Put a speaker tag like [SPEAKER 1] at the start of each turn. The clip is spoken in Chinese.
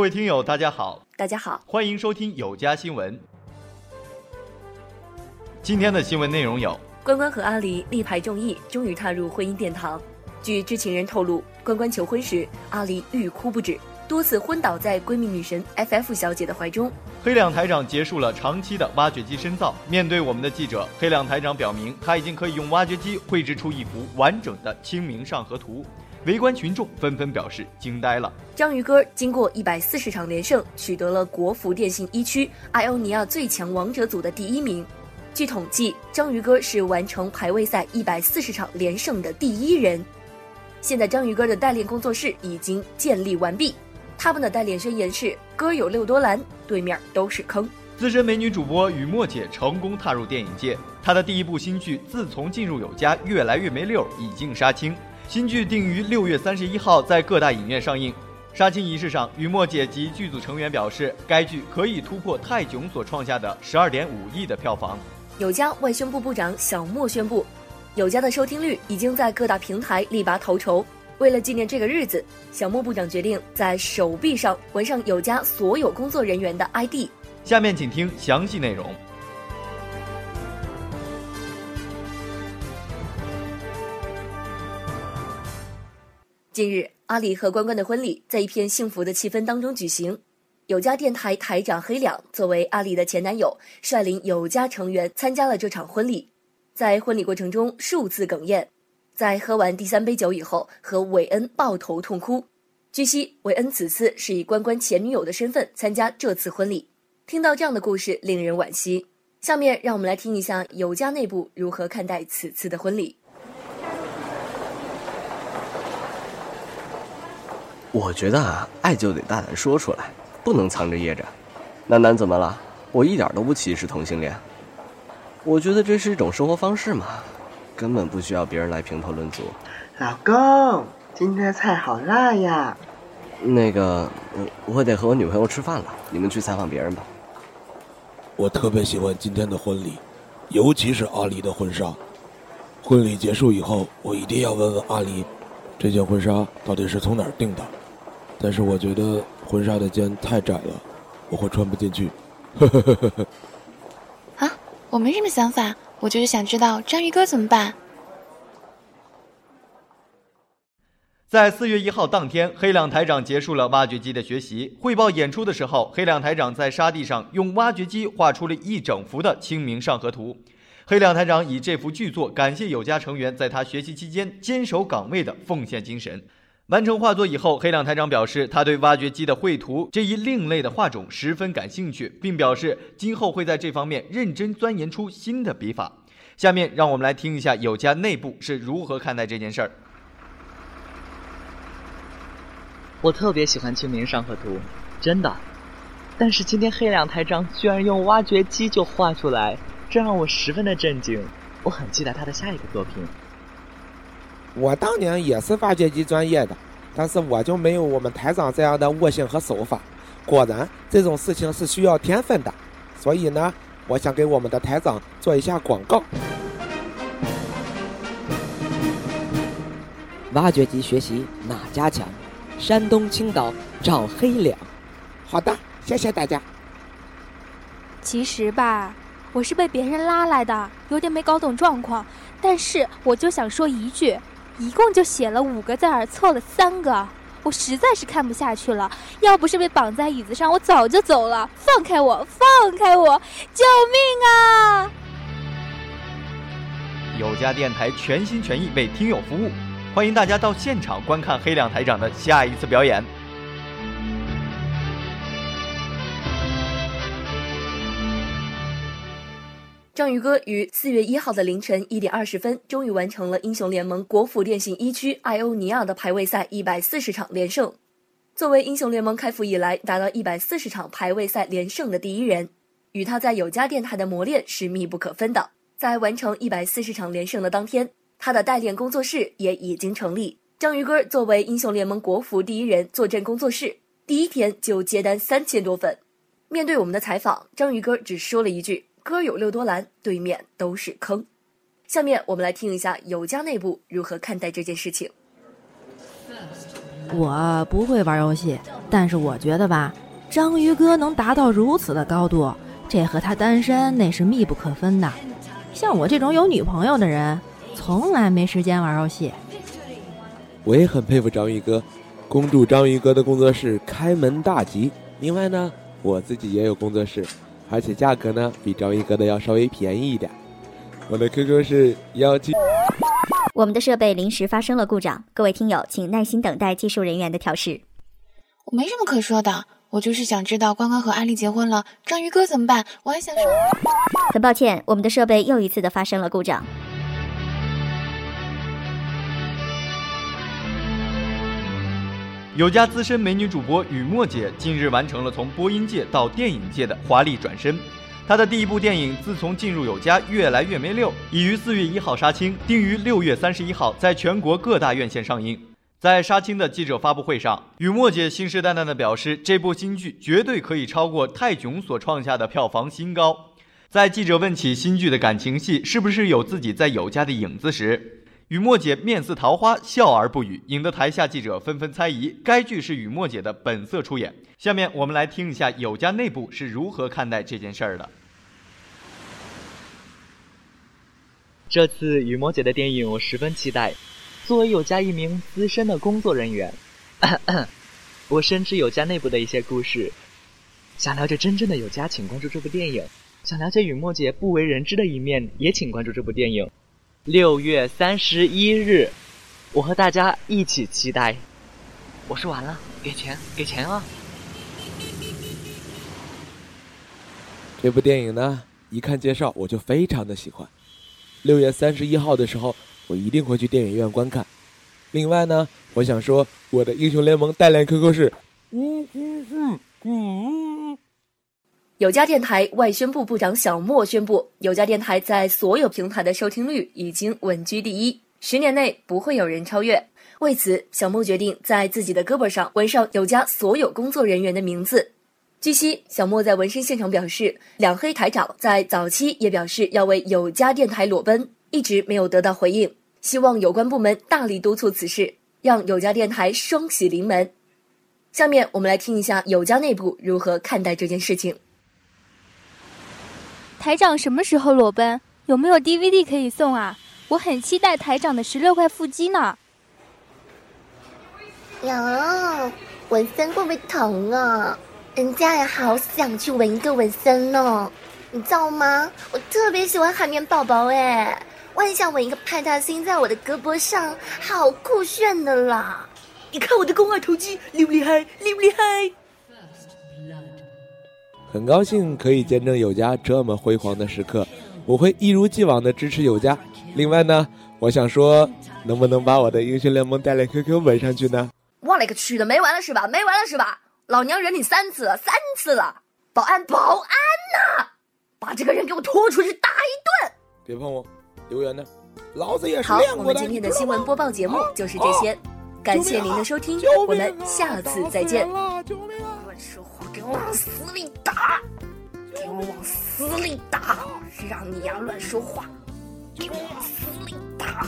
[SPEAKER 1] 各位听友，大家好，
[SPEAKER 2] 大家好，
[SPEAKER 1] 欢迎收听有家新闻。今天的新闻内容有：
[SPEAKER 2] 关关和阿离力排众议，终于踏入婚姻殿堂。据知情人透露，关关求婚时，阿离欲哭不止，多次昏倒在闺蜜女神 FF 小姐的怀中。
[SPEAKER 1] 黑两台长结束了长期的挖掘机深造，面对我们的记者，黑两台长表明他已经可以用挖掘机绘制出一幅完整的《清明上河图》。围观群众纷纷表示惊呆了。
[SPEAKER 2] 章鱼哥经过一百四十场连胜，取得了国服电信一区艾欧尼亚最强王者组的第一名。据统计，章鱼哥是完成排位赛一百四十场连胜的第一人。现在章鱼哥的代练工作室已经建立完毕，他们的代练宣言是：哥有六多蓝，对面都是坑。
[SPEAKER 1] 资深美女主播雨墨姐成功踏入电影界，她的第一部新剧《自从进入有家越来越没溜》已经杀青，新剧定于六月三十一号在各大影院上映。杀青仪式上，雨墨姐及剧组成员表示，该剧可以突破泰囧所创下的十二点五亿的票房。
[SPEAKER 2] 有家外宣部部长小莫宣布。有家的收听率已经在各大平台力拔头筹。为了纪念这个日子，小莫部长决定在手臂上纹上有家所有工作人员的 ID。
[SPEAKER 1] 下面请听详细内容。
[SPEAKER 2] 近日，阿里和关关的婚礼在一片幸福的气氛当中举行。有家电台台长黑两作为阿里的前男友，率领有家成员参加了这场婚礼。在婚礼过程中数次哽咽，在喝完第三杯酒以后，和韦恩抱头痛哭。据悉，韦恩此次是以关关前女友的身份参加这次婚礼。听到这样的故事，令人惋惜。下面让我们来听一下有家内部如何看待此次的婚礼。
[SPEAKER 3] 我觉得啊，爱就得大胆说出来，不能藏着掖着。楠楠怎么了？我一点都不歧视同性恋。我觉得这是一种生活方式嘛，根本不需要别人来评头论足。
[SPEAKER 4] 老公，今天菜好辣呀！
[SPEAKER 3] 那个，我得和我女朋友吃饭了，你们去采访别人吧。
[SPEAKER 5] 我特别喜欢今天的婚礼，尤其是阿离的婚纱。婚礼结束以后，我一定要问问阿离，这件婚纱到底是从哪儿订的？但是我觉得婚纱的肩太窄了，我会穿不进去。呵呵呵呵呵。
[SPEAKER 6] 我没什么想法，我就是想知道章鱼哥怎么办。
[SPEAKER 1] 在四月一号当天，黑亮台长结束了挖掘机的学习。汇报演出的时候，黑亮台长在沙地上用挖掘机画出了一整幅的《清明上河图》。黑亮台长以这幅巨作感谢有家成员在他学习期间坚守岗位的奉献精神。完成画作以后，黑亮台长表示，他对挖掘机的绘图这一另类的画种十分感兴趣，并表示今后会在这方面认真钻研出新的笔法。下面让我们来听一下有家内部是如何看待这件事儿。
[SPEAKER 7] 我特别喜欢《清明上河图》，真的。但是今天黑亮台长居然用挖掘机就画出来，这让我十分的震惊。我很期待他的下一个作品。
[SPEAKER 8] 我当年也是挖掘机专业的，但是我就没有我们台长这样的悟性和手法。果然，这种事情是需要天分的。所以呢，我想给我们的台长做一下广告。
[SPEAKER 9] 挖掘机学习哪家强？山东青岛找黑两。
[SPEAKER 8] 好的，谢谢大家。
[SPEAKER 10] 其实吧，我是被别人拉来的，有点没搞懂状况。但是我就想说一句。一共就写了五个字儿，错了三个，我实在是看不下去了。要不是被绑在椅子上，我早就走了。放开我，放开我，救命啊！
[SPEAKER 1] 有家电台全心全意为听友服务，欢迎大家到现场观看黑亮台长的下一次表演。
[SPEAKER 2] 章鱼哥于四月一号的凌晨一点二十分，终于完成了英雄联盟国服电信一区艾欧尼亚的排位赛一百四十场连胜。作为英雄联盟开服以来达到一百四十场排位赛连胜的第一人，与他在有家电台的磨练是密不可分的。在完成一百四十场连胜的当天，他的代练工作室也已经成立。章鱼哥作为英雄联盟国服第一人坐镇工作室，第一天就接单三千多份。面对我们的采访，章鱼哥只说了一句。歌有六多蓝，对面都是坑。下面我们来听一下有家内部如何看待这件事情。
[SPEAKER 11] 我不会玩游戏，但是我觉得吧，章鱼哥能达到如此的高度，这和他单身那是密不可分的。像我这种有女朋友的人，从来没时间玩游戏。
[SPEAKER 8] 我也很佩服章鱼哥，恭祝章鱼哥的工作室开门大吉。另外呢，我自己也有工作室，而且价格呢比章鱼哥的要稍微便宜一点。我的 QQ 是幺七。
[SPEAKER 12] 我们的设备临时发生了故障，各位听友请耐心等待技术人员的调试。
[SPEAKER 6] 我没什么可说的，我就是想知道关关和安利结婚了，章鱼哥怎么办？我还想说，
[SPEAKER 12] 很抱歉，我们的设备又一次的发生了故障。
[SPEAKER 1] 有家资深美女主播雨墨姐近日完成了从播音界到电影界的华丽转身。她的第一部电影自从进入有家越来越没溜，已于四月一号杀青，定于六月三十一号在全国各大院线上映。在杀青的记者发布会上，雨墨姐信誓旦旦地表示，这部新剧绝对可以超过泰囧所创下的票房新高。在记者问起新剧的感情戏是不是有自己在有家的影子时，雨墨姐面似桃花，笑而不语，引得台下记者纷纷猜疑该剧是雨墨姐的本色出演。下面我们来听一下有家内部是如何看待这件事儿的。
[SPEAKER 7] 这次雨墨姐的电影我十分期待。作为有家一名资深的工作人员，咳 咳我深知有家内部的一些故事。想了解真正的有家，请关注这部电影；想了解雨墨姐不为人知的一面，也请关注这部电影。六月三十一日，我和大家一起期待。我说完了，给钱，给钱啊！
[SPEAKER 8] 这部电影呢，一看介绍我就非常的喜欢。六月三十一号的时候，我一定会去电影院观看。另外呢，我想说，我的英雄联盟代练 QQ 是。嗯嗯嗯
[SPEAKER 2] 嗯。有家电台外宣部部长小莫宣布，有家电台在所有平台的收听率已经稳居第一，十年内不会有人超越。为此，小莫决定在自己的胳膊上纹上有家所有工作人员的名字。据悉，小莫在纹身现场表示，两黑台长在早期也表示要为有家电台裸奔，一直没有得到回应，希望有关部门大力督促此事，让有家电台双喜临门。下面我们来听一下有家内部如何看待这件事情。
[SPEAKER 10] 台长什么时候裸奔？有没有 DVD 可以送啊？我很期待台长的十六块腹肌呢。
[SPEAKER 13] 呀，纹身会不会疼啊？人家也好想去纹一个纹身呢，你知道吗？我特别喜欢海绵宝宝哎，我很想纹一个派大星在我的胳膊上，好酷炫的啦！
[SPEAKER 14] 你看我的肱二头肌厉不厉害？厉不厉害？
[SPEAKER 8] 很高兴可以见证有家这么辉煌的时刻，我会一如既往的支持有家。另外呢，我想说，能不能把我的英雄联盟带来 QQ 纹上去呢？
[SPEAKER 2] 我勒个去的，没完了是吧？没完了是吧？老娘忍你三次了，三次了！保安，保安呐，把这个人给我拖出去打一顿！
[SPEAKER 8] 别碰我，留言呢，老子也是
[SPEAKER 2] 好，我们今天的新闻播报节目就是这些，感谢您的收听，我们下次再见。
[SPEAKER 13] 给我往死里打！给我往死里打！让你呀乱说话！给我往死里打！